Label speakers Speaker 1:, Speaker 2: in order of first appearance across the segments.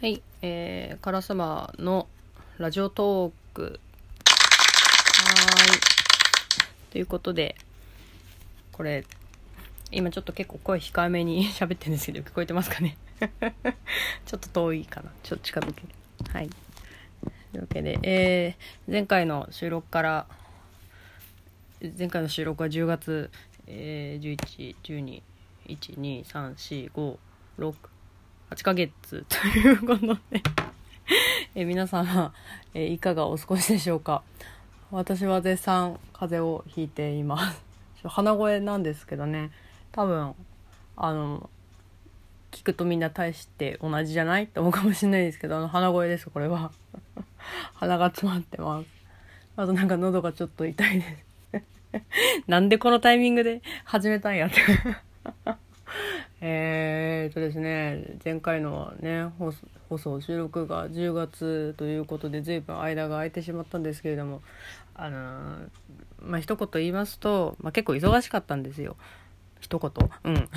Speaker 1: はい、えー、カラスマのラジオトーク。はーい。ということで、これ、今ちょっと結構声控えめに 喋ってるんですけど、聞こえてますかね？ちょっと遠いかな。ちょっと近づける。はい。というわけで、えー、前回の収録から、前回の収録は10月、えー、11、12、1、2、3、4、5、6、8ヶ月ということで。え皆様、えいかがお過ごしでしょうか？私は絶賛風邪をひいています。鼻声なんですけどね。多分あの聞くとみんな大して同じじゃないって思うかもしれないですけどあの鼻声ですこれは。鼻が詰まってます。あとなんか喉がちょっと痛いです。なんでこのタイミングで始めたんやって。えーっとですね前回のね放送収録が10月ということで随分間が空いてしまったんですけれどもあのーまあ一言言いますと、まあ、結構忙しかったんですよ。一言。うん。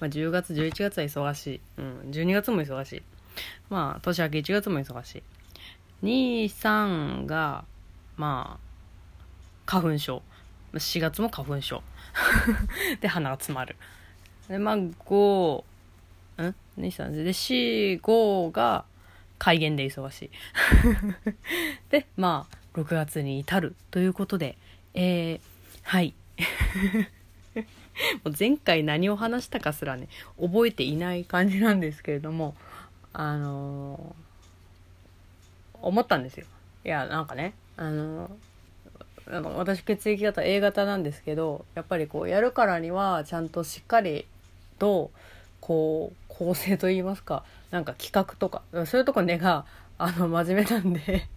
Speaker 1: まあ10月11月は忙しい、うん、12月も忙しい。まあ年明け1月も忙しい。23がまあ花粉症。4月も花粉症。で鼻が詰まる。でまあ5ん？23で45が改元で忙しい。でまあ6月に至るということでえー、はい。もう前回何を話したかすらね覚えていない感じなんですけれどもあのー思ったんですよ。いやなんかねあのーなんか私血液型 A 型なんですけどやっぱりこうやるからにはちゃんとしっかりとこう構成といいますかなんか企画とかそういうとこ根があの真面目なんで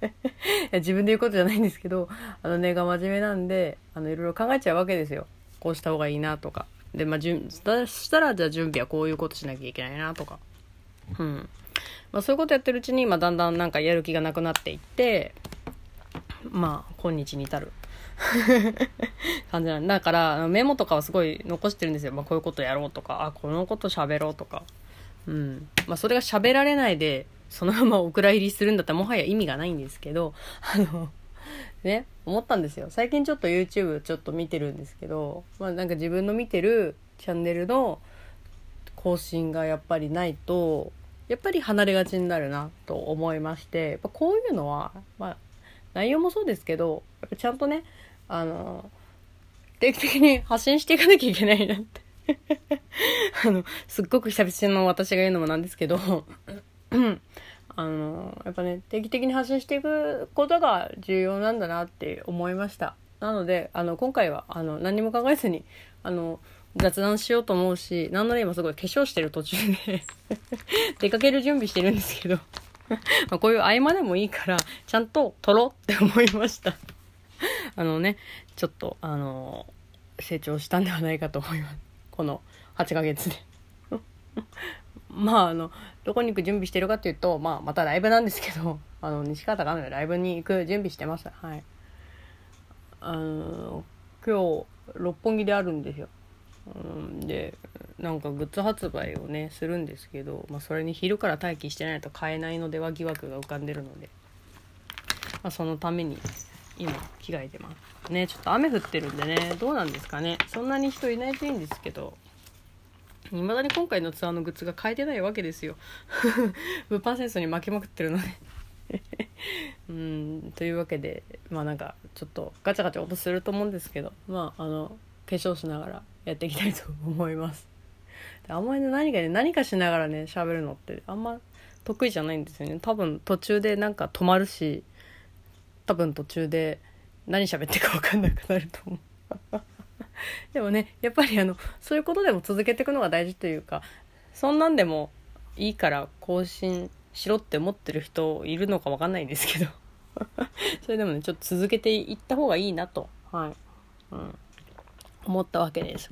Speaker 1: 自分で言うことじゃないんですけどあの根が真面目なんであのいろいろ考えちゃうわけですよ。こうした方がいいなとか。でまあじゅんそしたらじゃあ準備はこういうことしなきゃいけないなとか。うん。まあそういうことやってるうちに、まあ、だんだんなんかやる気がなくなっていってまあ今日に至る。感じなんだからメモとかはすごい残してるんですよ、まあ、こういうことやろうとかあこのこと喋ろうとか。うん。まあそれが喋られないでそのままお蔵入りするんだったらもはや意味がないんですけどあのね思ったんですよ。最近ちょっと YouTube ちょっと見てるんですけどまあなんか自分の見てるチャンネルの更新がやっぱりないとやっぱり離れがちになるなと思いましてやっぱこういうのはまあ内容もそうですけどやっぱちゃんとねあの定期的に発信していかなきゃいけないなって。あのすっごく久々の私が言うのもなんですけどあのやっぱね定期的に発信していくことが重要なんだなって思いました。なのであの今回はあの何も考えずにあの雑談しようと思うしなんなら今すごい化粧してる途中で出かける準備してるんですけど。まこういう合間でもいいからちゃんと撮ろうって思いました。あのねちょっとあの成長したんではないかと思います。この8ヶ月で。まああのどこに行く準備してるかっていうと、まあ、またライブなんですけどあの西方がのライブに行く準備してます。はい。あの今日六本木であるんですよ。うんでなんかグッズ発売をねするんですけど、まあ、それに昼から待機してないと買えないのでは疑惑が浮かんでるので、まあ、そのために今着替えてます。ねちょっと雨降ってるんでねどうなんですかね。そんなに人いないといいんですけどいまだに今回のツアーのグッズが買えてないわけですよ。物販センスに負けまくってるので。うんというわけでまあなんかちょっとガチャガチャ音すると思うんですけどまああの化粧しながらやっていきたいと思います。であんまりね何かね何かしながらね喋るのってあんま得意じゃないんですよね。多分途中でなんか止まるし多分途中で何喋ってるか分かんなくなると思う。でもねやっぱりあのそういうことでも続けていくのが大事というかそんなんでもいいから更新しろって思ってる人いるのか分かんないんですけど。それでもねちょっと続けていった方がいいなと。はい、うん、思ったわけです。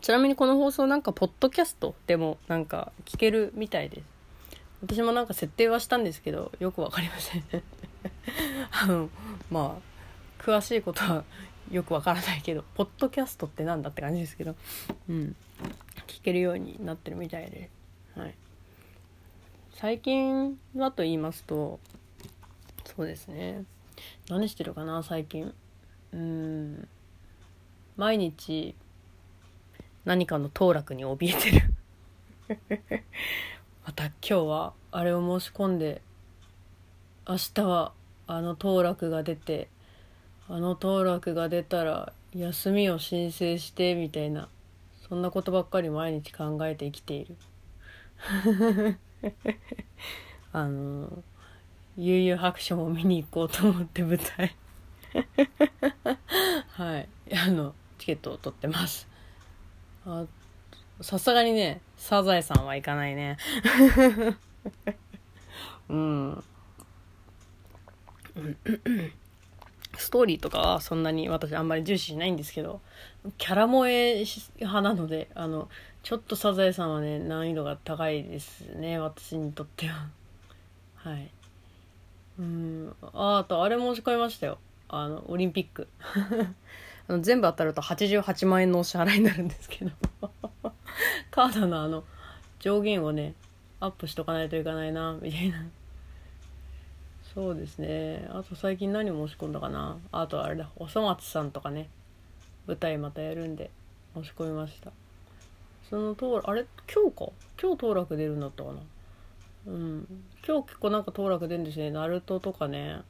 Speaker 1: ちなみにこの放送なんかポッドキャストでもなんか聞けるみたいです。私もなんか設定はしたんですけどよくわかりません。あのまあ詳しいことはよくわからないけどポッドキャストってなんだって感じですけどうん。聞けるようになってるみたいで。はい。最近はと言いますとそうですね。何してるかな最近。うん。毎日何かの当落に怯えてる。また今日はあれを申し込んで明日はあの当落が出てあの当落が出たら休みを申請してみたいなそんなことばっかり毎日考えて生きている。あの悠々白書も見に行こうと思って舞台。はい。あのケットを取ってます。あさすがにねサザエさんは行かないね。うん。ストーリーとかはそんなに私あんまり重視しないんですけどキャラ萌え派なのであのちょっとサザエさんはね難易度が高いですね私にとっては。はい。うん。ああとあれ申し込みましたよ。あのオリンピック。あの全部当たると88万円のお支払いになるんですけど。カードのあの上限をねアップしとかないといかないなみたいな。そうですね。あと最近何申し込んだかな。あとあれだおそ松さんとかね。舞台またやるんで申し込みました。その当あれ今日か？今日当落出るんだったかな。うん。今日結構なんか当落出るんですね。ナルトとかね。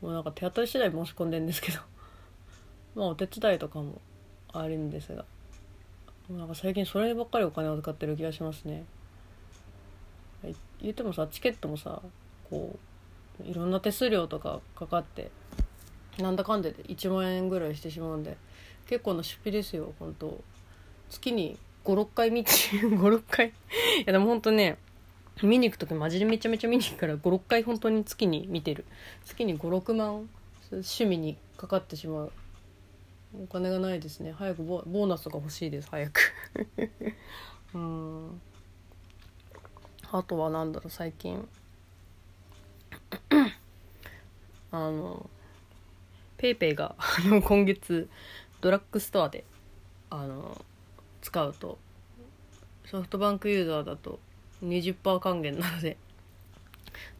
Speaker 1: もうなんか手当たり次第申し込んでんですけど。まあお手伝いとかもあるんですがなんか最近そればっかりお金を使ってる気がしますね。言ってもさチケットもさこういろんな手数料とかかかってなんだかんでで1万円ぐらいしてしまうんで結構な出費ですよ本当。月に56回見て 56回。いやでも本当ね見に行く時マジでめちゃめちゃ見に行くから56回本当に月に見てる。月に56万趣味にかかってしまう。お金がないですね。早くボーナスが欲しいです。早く。うん。あとは何だろう最近。あのペイペイが今月ドラッグストアであの使うとソフトバンクユーザーだと20%還元なので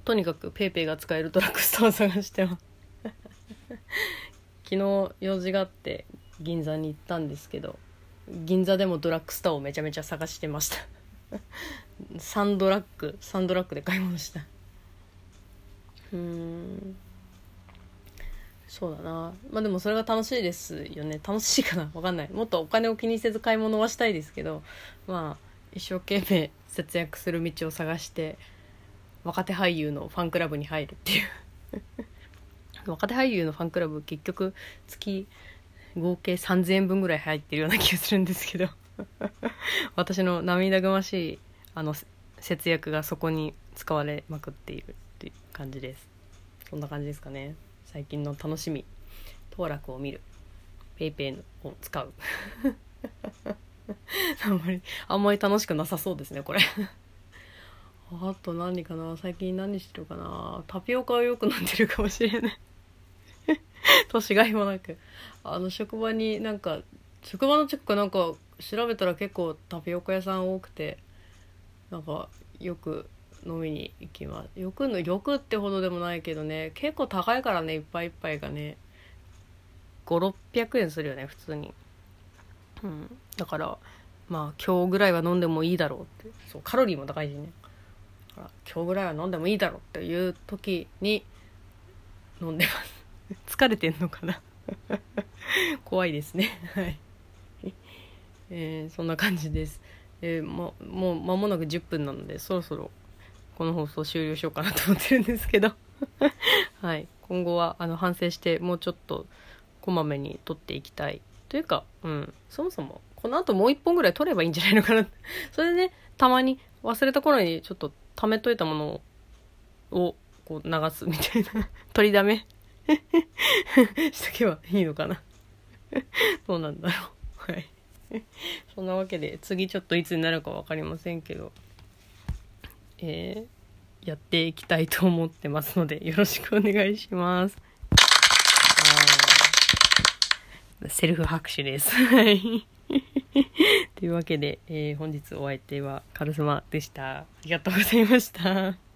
Speaker 1: とにかく PayPay が使えるドラッグストアを探してます。昨日用事があって銀座に行ったんですけど銀座でもドラッグストアをめちゃめちゃ探してました。3ドラッグ3ドラッグで買い物した。うん。そうだな。まあでもそれが楽しいですよね。楽しいかな？分かんない。もっとお金を気にせず買い物はしたいですけどまあ一生懸命節約する道を探して若手俳優のファンクラブに入るっていう。若手俳優のファンクラブ結局月合計3000円分ぐらい入ってるような気がするんですけど。私の涙ぐましいあの節約がそこに使われまくっているっていう感じです。そんな感じですかね。最近の楽しみ当落を見る。PayPay を使う。あんまりあんまり楽しくなさそうですねこれ。あと何かな？最近何してるかな？タピオカをよく飲んでるかもしれない。年がいもなく。あの職場になんか職場のチェックなんか調べたら結構タピオカ屋さん多くてなんかよく飲みに行きます。よくのよくってほどでもないけどね結構高いからねいっぱいいっぱいがね。5600円するよね普通に。うん。だからまあ今日ぐらいは飲んでもいいだろうって。そうカロリーも高いしね。だから今日ぐらいは飲んでもいいだろうっていう時に飲んでます。疲れてんのかな？怖いですね。はい。えー、そんな感じです。えー、ももう間もなく10分なのでそろそろこの放送終了しようかなと思ってるんですけど。はい。今後はあの反省してもうちょっとこまめに撮っていきたいというかうん。そもそもこの後もう一本ぐらい撮ればいいんじゃないのかな それでねたまに忘れた頃にちょっと貯めといたものをこう流すみたいな。取りだめ しとけばいいのかな どうなんだろうはいそんなわけで次ちょっといつになるか分かりませんけどえー、やっていきたいと思ってますので、よろしくお願いします。セルフ拍手です。はい。というわけで、えー本日お相手はカルスマでした。ありがとうございました。